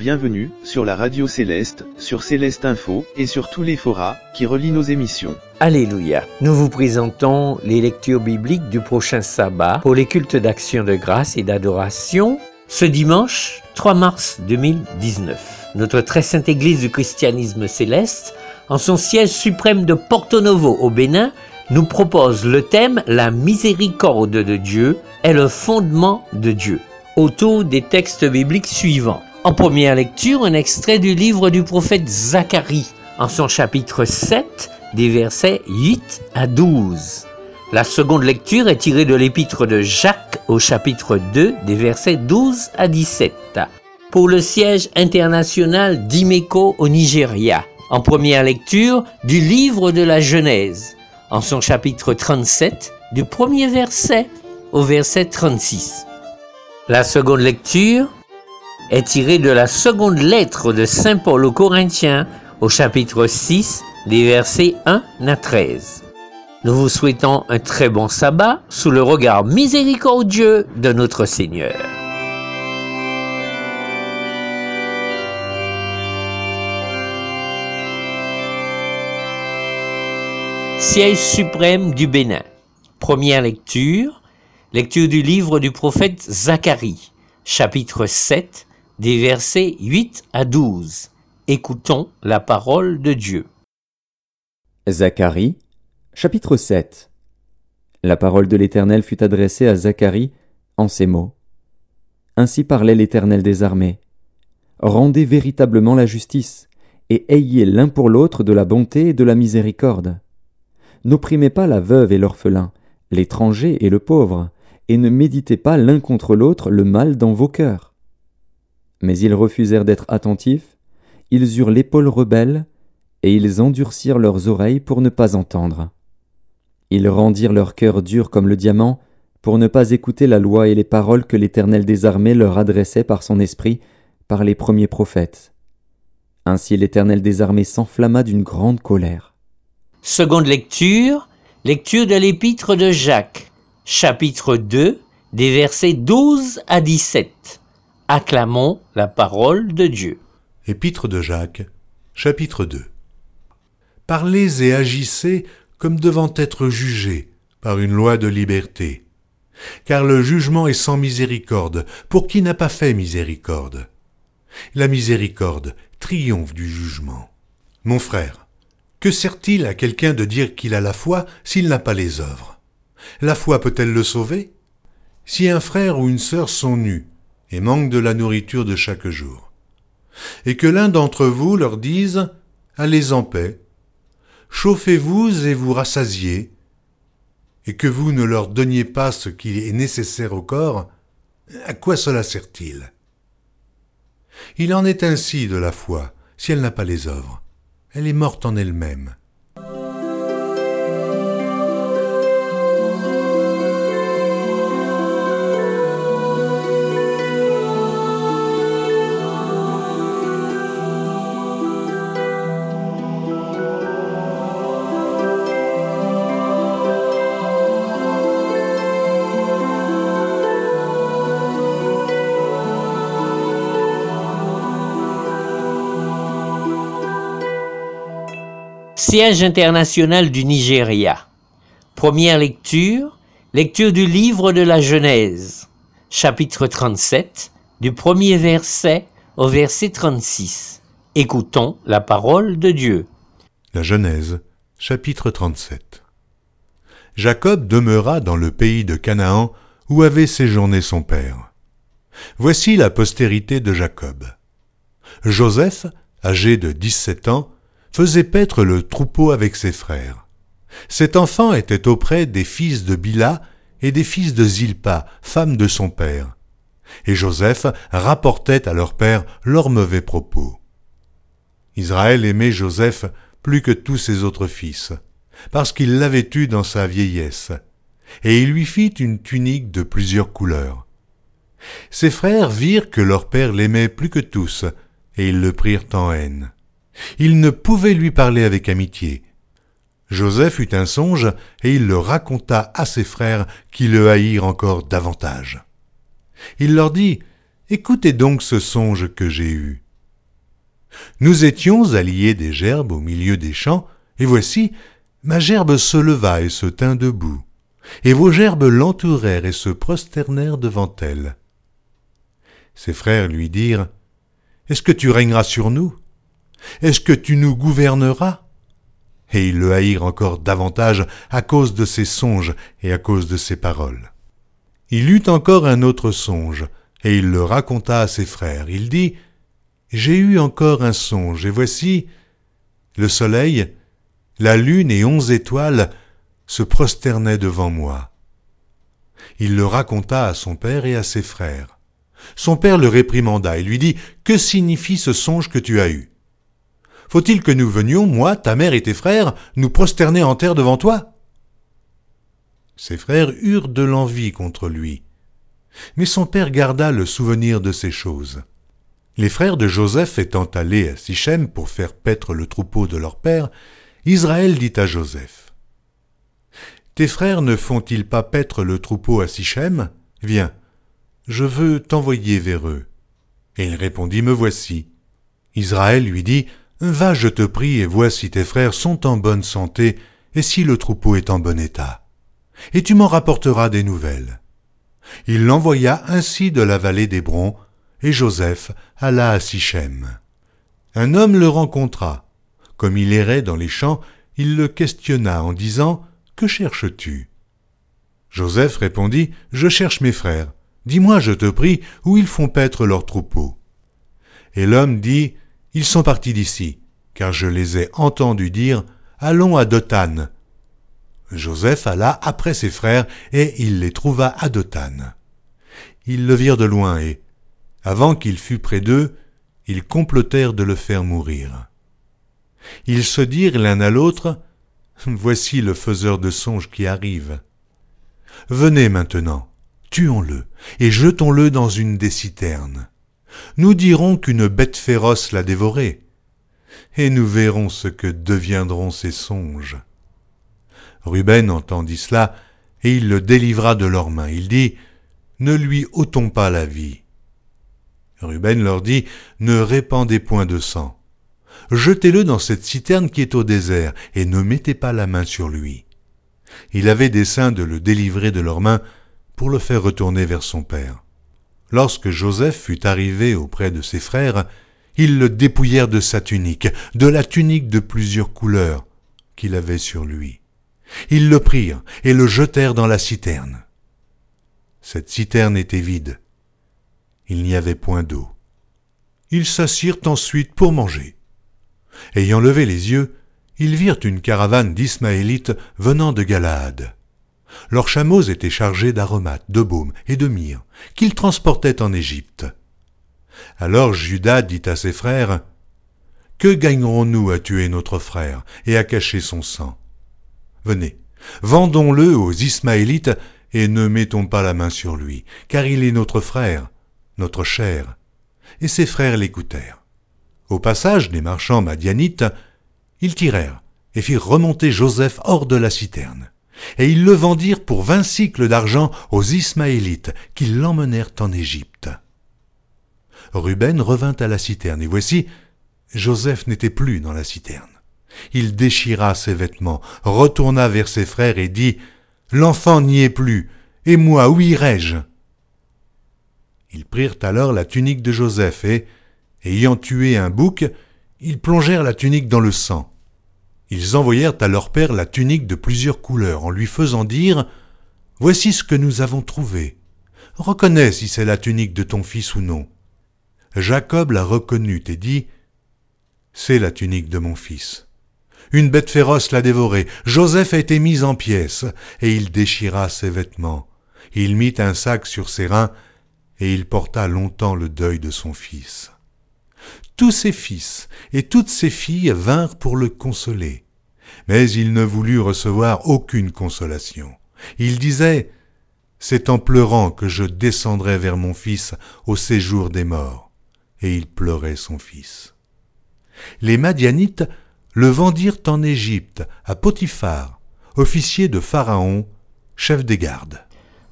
Bienvenue sur la radio céleste, sur Céleste Info et sur tous les forats qui relient nos émissions. Alléluia. Nous vous présentons les lectures bibliques du prochain sabbat pour les cultes d'action de grâce et d'adoration ce dimanche 3 mars 2019. Notre très sainte Église du christianisme céleste, en son siège suprême de Porto Novo au Bénin, nous propose le thème La miséricorde de Dieu est le fondement de Dieu autour des textes bibliques suivants. En première lecture, un extrait du livre du prophète Zacharie, en son chapitre 7, des versets 8 à 12. La seconde lecture est tirée de l'épître de Jacques au chapitre 2, des versets 12 à 17. Pour le siège international d'Imeko au Nigeria, en première lecture du livre de la Genèse, en son chapitre 37, du premier verset au verset 36. La seconde lecture est tirée de la seconde lettre de Saint Paul aux Corinthiens au chapitre 6 des versets 1 à 13. Nous vous souhaitons un très bon sabbat sous le regard miséricordieux de notre Seigneur. Siège suprême du Bénin. Première lecture Lecture du livre du prophète Zacharie, chapitre 7, des versets 8 à 12. Écoutons la parole de Dieu. Zacharie, chapitre 7. La parole de l'Éternel fut adressée à Zacharie en ces mots. Ainsi parlait l'Éternel des armées. Rendez véritablement la justice, et ayez l'un pour l'autre de la bonté et de la miséricorde. N'opprimez pas la veuve et l'orphelin, l'étranger et le pauvre, et ne méditez pas l'un contre l'autre le mal dans vos cœurs. Mais ils refusèrent d'être attentifs, ils eurent l'épaule rebelle, et ils endurcirent leurs oreilles pour ne pas entendre. Ils rendirent leur cœur dur comme le diamant, pour ne pas écouter la loi et les paroles que l'Éternel des armées leur adressait par son esprit, par les premiers prophètes. Ainsi l'Éternel des armées s'enflamma d'une grande colère. Seconde lecture, lecture de l'épître de Jacques chapitre 2, des versets 12 à 17. Acclamons la parole de Dieu. Épître de Jacques, chapitre 2. Parlez et agissez comme devant être jugés par une loi de liberté. Car le jugement est sans miséricorde pour qui n'a pas fait miséricorde? La miséricorde triomphe du jugement. Mon frère, que sert-il à quelqu'un de dire qu'il a la foi s'il n'a pas les œuvres? La foi peut-elle le sauver? Si un frère ou une sœur sont nus et manquent de la nourriture de chaque jour, et que l'un d'entre vous leur dise Allez en paix, chauffez-vous et vous rassasiez, et que vous ne leur donniez pas ce qui est nécessaire au corps, à quoi cela sert-il? Il en est ainsi de la foi, si elle n'a pas les œuvres. Elle est morte en elle-même. Siège international du Nigeria. Première lecture, lecture du livre de la Genèse, chapitre 37, du premier verset au verset 36. Écoutons la parole de Dieu. La Genèse, chapitre 37. Jacob demeura dans le pays de Canaan où avait séjourné son père. Voici la postérité de Jacob. Joseph, âgé de dix-sept ans, faisait paître le troupeau avec ses frères. Cet enfant était auprès des fils de Bila et des fils de Zilpa, femme de son père. Et Joseph rapportait à leur père leurs mauvais propos. Israël aimait Joseph plus que tous ses autres fils, parce qu'il l'avait eu dans sa vieillesse, et il lui fit une tunique de plusieurs couleurs. Ses frères virent que leur père l'aimait plus que tous, et ils le prirent en haine. Ils ne pouvaient lui parler avec amitié. Joseph eut un songe, et il le raconta à ses frères qui le haïrent encore davantage. Il leur dit, Écoutez donc ce songe que j'ai eu. Nous étions alliés des gerbes au milieu des champs, et voici, ma gerbe se leva et se tint debout, et vos gerbes l'entourèrent et se prosternèrent devant elle. Ses frères lui dirent, Est-ce que tu régneras sur nous? Est-ce que tu nous gouverneras? Et ils le haïrent encore davantage à cause de ses songes et à cause de ses paroles. Il eut encore un autre songe, et il le raconta à ses frères. Il dit, J'ai eu encore un songe, et voici, le soleil, la lune et onze étoiles se prosternaient devant moi. Il le raconta à son père et à ses frères. Son père le réprimanda et lui dit, Que signifie ce songe que tu as eu? Faut-il que nous venions, moi, ta mère et tes frères, nous prosterner en terre devant toi? Ses frères eurent de l'envie contre lui. Mais son père garda le souvenir de ces choses. Les frères de Joseph étant allés à Sichem pour faire paître le troupeau de leur père, Israël dit à Joseph Tes frères ne font-ils pas paître le troupeau à Sichem? Viens, je veux t'envoyer vers eux. Et il répondit Me voici. Israël lui dit Va, je te prie, et vois si tes frères sont en bonne santé, et si le troupeau est en bon état. Et tu m'en rapporteras des nouvelles. Il l'envoya ainsi de la vallée d'Hébron, et Joseph alla à Sichem. Un homme le rencontra. Comme il errait dans les champs, il le questionna en disant Que cherches-tu? Joseph répondit Je cherche mes frères. Dis-moi, je te prie, où ils font paître leurs troupeaux. Et l'homme dit Ils sont partis d'ici, car je les ai entendus dire Allons à Dothan. Joseph alla après ses frères, et il les trouva à Dothan. Ils le virent de loin, et, avant qu'il fût près d'eux, ils complotèrent de le faire mourir. Ils se dirent l'un à l'autre Voici le faiseur de songes qui arrive. Venez maintenant, tuons-le, et jetons-le dans une des citernes. Nous dirons qu'une bête féroce l'a dévoré, et nous verrons ce que deviendront ces songes. Ruben entendit cela, et il le délivra de leurs mains. Il dit, Ne lui ôtons pas la vie. Ruben leur dit, Ne répandez point de sang. Jetez-le dans cette citerne qui est au désert, et ne mettez pas la main sur lui. Il avait dessein de le délivrer de leurs mains pour le faire retourner vers son père. Lorsque Joseph fut arrivé auprès de ses frères, ils le dépouillèrent de sa tunique, de la tunique de plusieurs couleurs qu'il avait sur lui. Ils le prirent et le jetèrent dans la citerne. Cette citerne était vide. Il n'y avait point d'eau. Ils s'assirent ensuite pour manger. Ayant levé les yeux, ils virent une caravane d'Ismaélites venant de Galaad. Leurs chameaux étaient chargés d'aromates, de baumes et de myrrhe, qu'ils transportaient en Égypte. Alors Judas dit à ses frères, Que gagnerons-nous à tuer notre frère et à cacher son sang? Venez, vendons-le aux Ismaélites et ne mettons pas la main sur lui, car il est notre frère, notre chair. Et ses frères l'écoutèrent. Au passage des marchands madianites, ils tirèrent et firent remonter Joseph hors de la citerne. Et ils le vendirent pour vingt cycles d'argent aux Ismaélites, qui l'emmenèrent en Égypte. Ruben revint à la citerne, et voici, Joseph n'était plus dans la citerne. Il déchira ses vêtements, retourna vers ses frères et dit L'enfant n'y est plus, et moi, où irai-je? Ils prirent alors la tunique de Joseph et, ayant tué un bouc, ils plongèrent la tunique dans le sang. Ils envoyèrent à leur père la tunique de plusieurs couleurs, en lui faisant dire Voici ce que nous avons trouvé. Reconnais si c'est la tunique de ton fils ou non. Jacob la reconnut et dit C'est la tunique de mon fils. Une bête féroce l'a dévoré. Joseph a été mis en pièces, et il déchira ses vêtements. Il mit un sac sur ses reins, et il porta longtemps le deuil de son fils. Tous ses fils et toutes ses filles vinrent pour le consoler. Mais il ne voulut recevoir aucune consolation. Il disait, C'est en pleurant que je descendrai vers mon fils au séjour des morts. Et il pleurait son fils. Les Madianites le vendirent en Égypte à Potiphar, officier de Pharaon, chef des gardes.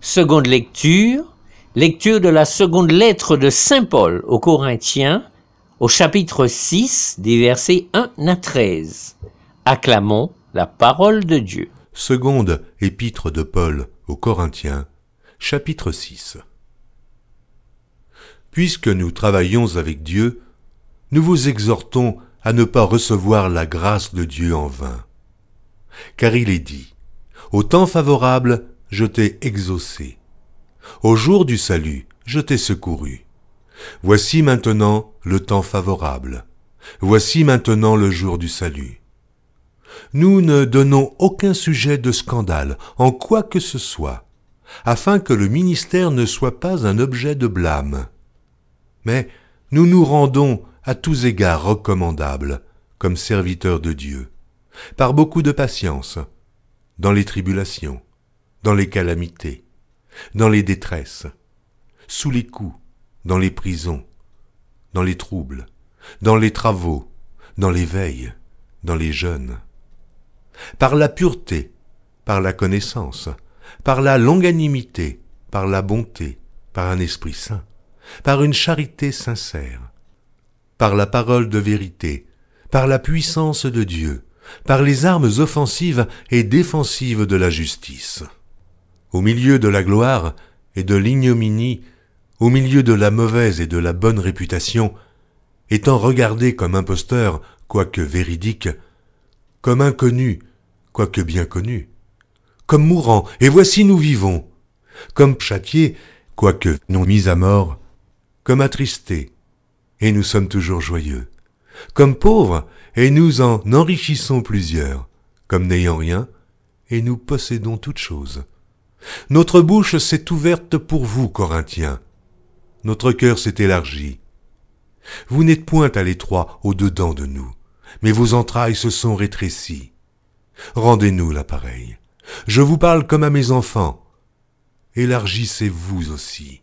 Seconde lecture, lecture de la seconde lettre de Saint Paul aux Corinthiens, au chapitre 6, des versets 1 à 13. Acclamons la parole de Dieu. Seconde épître de Paul aux Corinthiens, chapitre 6. Puisque nous travaillons avec Dieu, nous vous exhortons à ne pas recevoir la grâce de Dieu en vain. Car il est dit, Au temps favorable, je t'ai exaucé. Au jour du salut, je t'ai secouru. Voici maintenant le temps favorable. Voici maintenant le jour du salut. Nous ne donnons aucun sujet de scandale en quoi que ce soit, afin que le ministère ne soit pas un objet de blâme. Mais nous nous rendons à tous égards recommandables comme serviteurs de Dieu, par beaucoup de patience, dans les tribulations, dans les calamités, dans les détresses, sous les coups, dans les prisons, dans les troubles, dans les travaux, dans les veilles, dans les jeûnes, par la pureté, par la connaissance, par la longanimité, par la bonté, par un esprit saint, par une charité sincère, par la parole de vérité, par la puissance de Dieu, par les armes offensives et défensives de la justice. Au milieu de la gloire et de l'ignominie, au milieu de la mauvaise et de la bonne réputation, étant regardé comme imposteur, quoique véridique, comme inconnu, quoique bien connu, comme mourant, et voici nous vivons, comme châtié, quoique non mis à mort, comme attristé, et nous sommes toujours joyeux, comme pauvres, et nous en enrichissons plusieurs, comme n'ayant rien, et nous possédons toutes choses. Notre bouche s'est ouverte pour vous, Corinthiens. Notre cœur s'est élargi. Vous n'êtes point à l'étroit au-dedans de nous, mais vos entrailles se sont rétrécies. Rendez-nous l'appareil. Je vous parle comme à mes enfants. Élargissez-vous aussi.